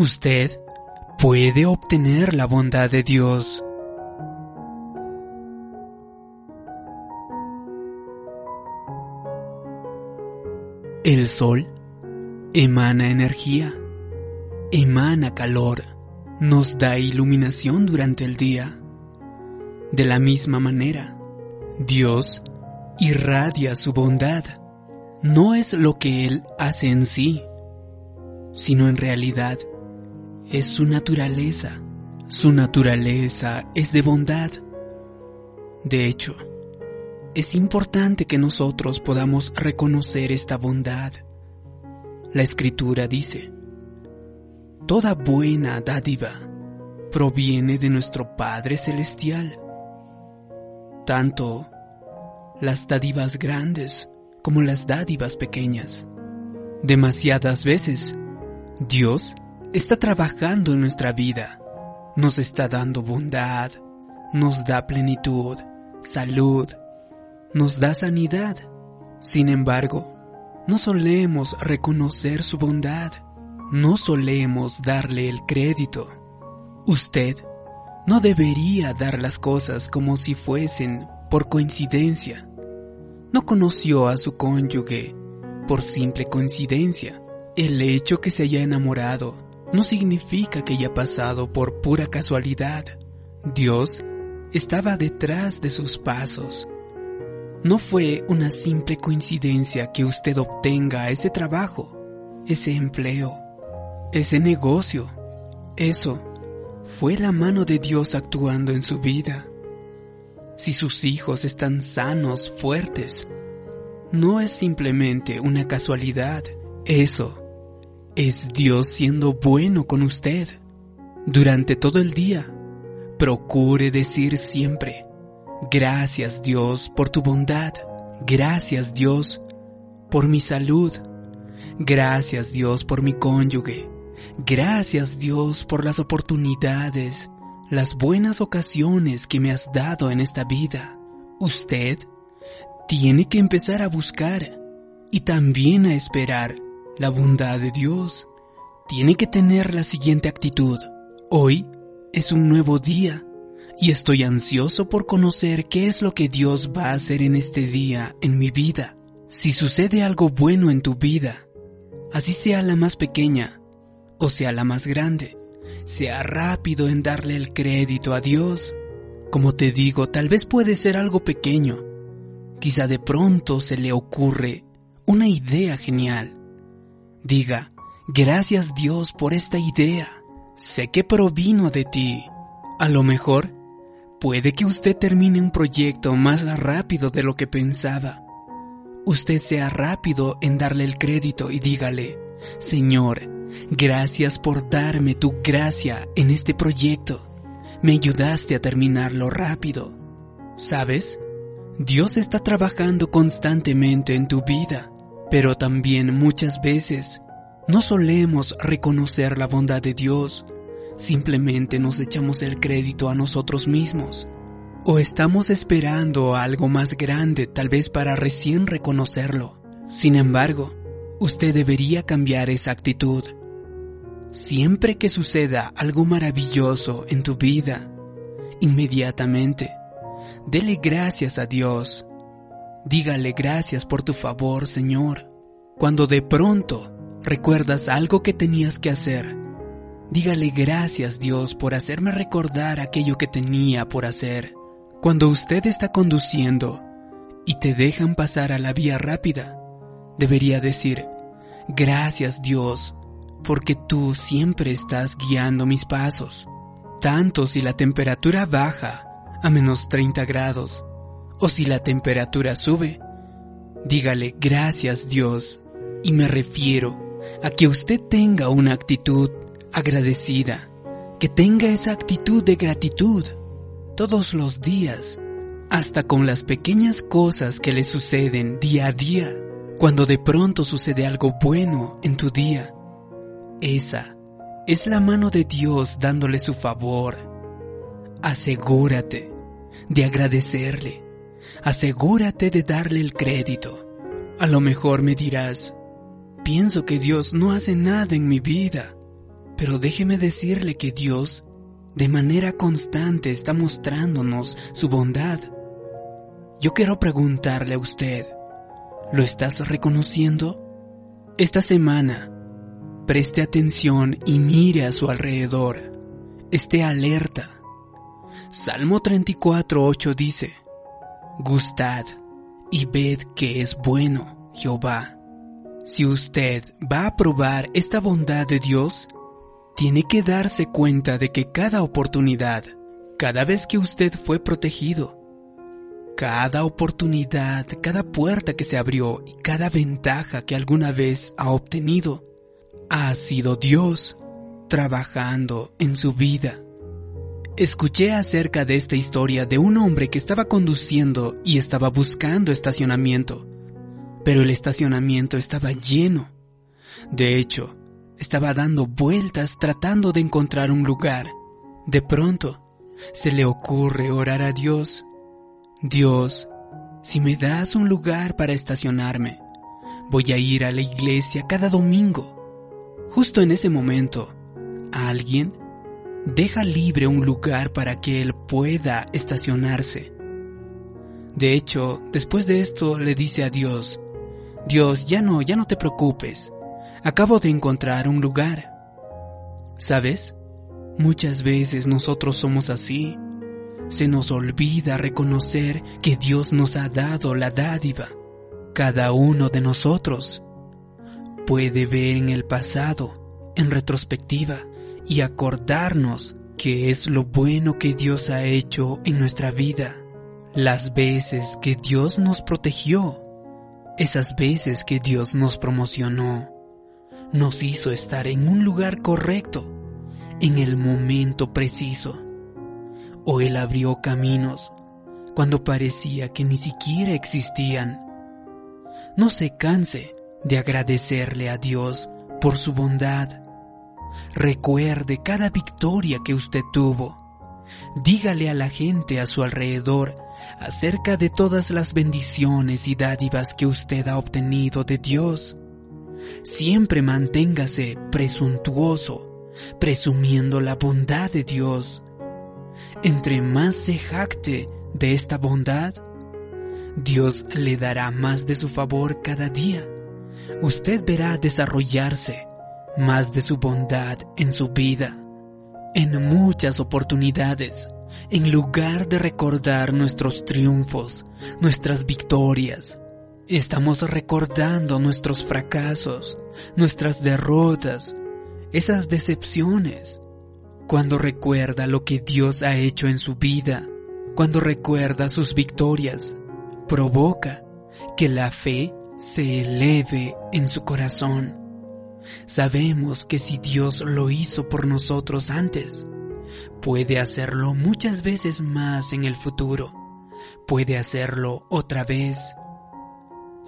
Usted puede obtener la bondad de Dios. El sol emana energía, emana calor, nos da iluminación durante el día. De la misma manera, Dios irradia su bondad. No es lo que Él hace en sí, sino en realidad es su naturaleza. Su naturaleza es de bondad. De hecho, es importante que nosotros podamos reconocer esta bondad. La escritura dice, Toda buena dádiva proviene de nuestro Padre Celestial. Tanto las dádivas grandes como las dádivas pequeñas. Demasiadas veces, Dios está trabajando en nuestra vida, nos está dando bondad, nos da plenitud, salud, nos da sanidad. Sin embargo, no solemos reconocer su bondad, no solemos darle el crédito. Usted no debería dar las cosas como si fuesen por coincidencia. No conoció a su cónyuge por simple coincidencia. El hecho que se haya enamorado no significa que haya pasado por pura casualidad. Dios estaba detrás de sus pasos no fue una simple coincidencia que usted obtenga ese trabajo, ese empleo, ese negocio. Eso fue la mano de Dios actuando en su vida. Si sus hijos están sanos, fuertes, no es simplemente una casualidad. Eso es Dios siendo bueno con usted. Durante todo el día, procure decir siempre, Gracias Dios por tu bondad. Gracias Dios por mi salud. Gracias Dios por mi cónyuge. Gracias Dios por las oportunidades, las buenas ocasiones que me has dado en esta vida. Usted tiene que empezar a buscar y también a esperar la bondad de Dios. Tiene que tener la siguiente actitud. Hoy es un nuevo día y estoy ansioso por conocer qué es lo que Dios va a hacer en este día en mi vida. Si sucede algo bueno en tu vida, así sea la más pequeña o sea la más grande, sea rápido en darle el crédito a Dios. Como te digo, tal vez puede ser algo pequeño. Quizá de pronto se le ocurre una idea genial. Diga, gracias Dios por esta idea. Sé que provino de ti. A lo mejor Puede que usted termine un proyecto más rápido de lo que pensaba. Usted sea rápido en darle el crédito y dígale, Señor, gracias por darme tu gracia en este proyecto. Me ayudaste a terminarlo rápido. ¿Sabes? Dios está trabajando constantemente en tu vida, pero también muchas veces no solemos reconocer la bondad de Dios simplemente nos echamos el crédito a nosotros mismos. O estamos esperando algo más grande tal vez para recién reconocerlo. Sin embargo, usted debería cambiar esa actitud. Siempre que suceda algo maravilloso en tu vida, inmediatamente, dele gracias a Dios. Dígale gracias por tu favor, Señor. Cuando de pronto recuerdas algo que tenías que hacer, Dígale gracias Dios por hacerme recordar aquello que tenía por hacer. Cuando usted está conduciendo y te dejan pasar a la vía rápida, debería decir, gracias Dios, porque tú siempre estás guiando mis pasos, tanto si la temperatura baja a menos 30 grados o si la temperatura sube. Dígale gracias Dios y me refiero a que usted tenga una actitud agradecida, que tenga esa actitud de gratitud todos los días, hasta con las pequeñas cosas que le suceden día a día, cuando de pronto sucede algo bueno en tu día. Esa es la mano de Dios dándole su favor. Asegúrate de agradecerle. Asegúrate de darle el crédito. A lo mejor me dirás, pienso que Dios no hace nada en mi vida. Pero déjeme decirle que Dios de manera constante está mostrándonos su bondad. Yo quiero preguntarle a usted, ¿lo estás reconociendo? Esta semana, preste atención y mire a su alrededor. Esté alerta. Salmo 34.8 dice, Gustad y ved que es bueno Jehová. Si usted va a probar esta bondad de Dios, tiene que darse cuenta de que cada oportunidad, cada vez que usted fue protegido, cada oportunidad, cada puerta que se abrió y cada ventaja que alguna vez ha obtenido, ha sido Dios trabajando en su vida. Escuché acerca de esta historia de un hombre que estaba conduciendo y estaba buscando estacionamiento, pero el estacionamiento estaba lleno. De hecho, estaba dando vueltas tratando de encontrar un lugar. De pronto, se le ocurre orar a Dios. Dios, si me das un lugar para estacionarme, voy a ir a la iglesia cada domingo. Justo en ese momento, alguien deja libre un lugar para que él pueda estacionarse. De hecho, después de esto le dice a Dios, Dios, ya no, ya no te preocupes. Acabo de encontrar un lugar. ¿Sabes? Muchas veces nosotros somos así. Se nos olvida reconocer que Dios nos ha dado la dádiva. Cada uno de nosotros puede ver en el pasado, en retrospectiva, y acordarnos que es lo bueno que Dios ha hecho en nuestra vida. Las veces que Dios nos protegió, esas veces que Dios nos promocionó, nos hizo estar en un lugar correcto, en el momento preciso. O Él abrió caminos cuando parecía que ni siquiera existían. No se canse de agradecerle a Dios por su bondad. Recuerde cada victoria que usted tuvo. Dígale a la gente a su alrededor acerca de todas las bendiciones y dádivas que usted ha obtenido de Dios. Siempre manténgase presuntuoso, presumiendo la bondad de Dios. Entre más se jacte de esta bondad, Dios le dará más de su favor cada día. Usted verá desarrollarse más de su bondad en su vida. En muchas oportunidades, en lugar de recordar nuestros triunfos, nuestras victorias, Estamos recordando nuestros fracasos, nuestras derrotas, esas decepciones. Cuando recuerda lo que Dios ha hecho en su vida, cuando recuerda sus victorias, provoca que la fe se eleve en su corazón. Sabemos que si Dios lo hizo por nosotros antes, puede hacerlo muchas veces más en el futuro. Puede hacerlo otra vez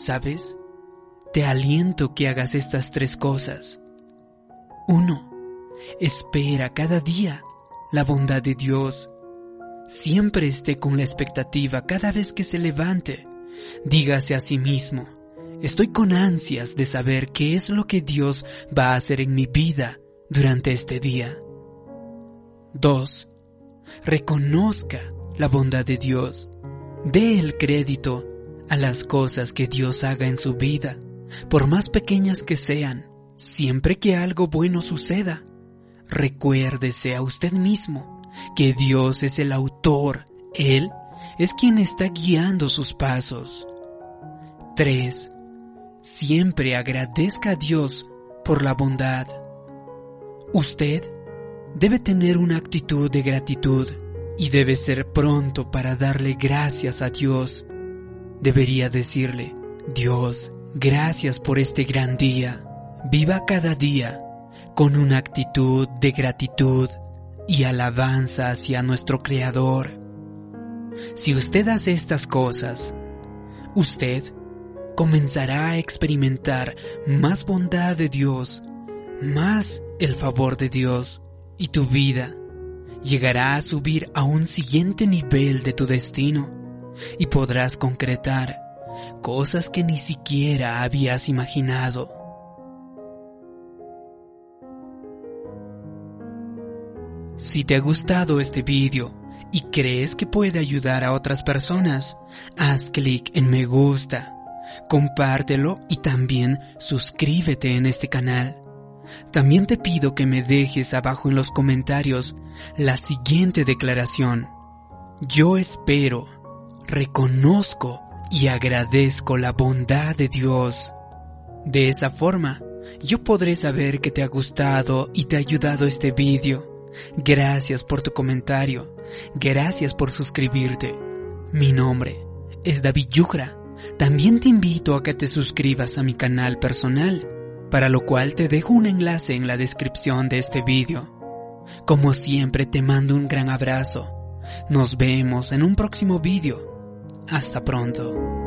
¿Sabes? Te aliento que hagas estas tres cosas. Uno, espera cada día la bondad de Dios. Siempre esté con la expectativa cada vez que se levante. Dígase a sí mismo, estoy con ansias de saber qué es lo que Dios va a hacer en mi vida durante este día. 2. Reconozca la bondad de Dios. Dé el crédito a las cosas que Dios haga en su vida, por más pequeñas que sean, siempre que algo bueno suceda. Recuérdese a usted mismo que Dios es el autor, Él es quien está guiando sus pasos. 3. Siempre agradezca a Dios por la bondad. Usted debe tener una actitud de gratitud y debe ser pronto para darle gracias a Dios debería decirle, Dios, gracias por este gran día. Viva cada día con una actitud de gratitud y alabanza hacia nuestro Creador. Si usted hace estas cosas, usted comenzará a experimentar más bondad de Dios, más el favor de Dios, y tu vida llegará a subir a un siguiente nivel de tu destino y podrás concretar cosas que ni siquiera habías imaginado. Si te ha gustado este vídeo y crees que puede ayudar a otras personas, haz clic en me gusta, compártelo y también suscríbete en este canal. También te pido que me dejes abajo en los comentarios la siguiente declaración. Yo espero, reconozco y agradezco la bondad de Dios. De esa forma, yo podré saber que te ha gustado y te ha ayudado este vídeo. Gracias por tu comentario. Gracias por suscribirte. Mi nombre es David Yugra. También te invito a que te suscribas a mi canal personal, para lo cual te dejo un enlace en la descripción de este vídeo. Como siempre te mando un gran abrazo. Nos vemos en un próximo vídeo. Hasta pronto.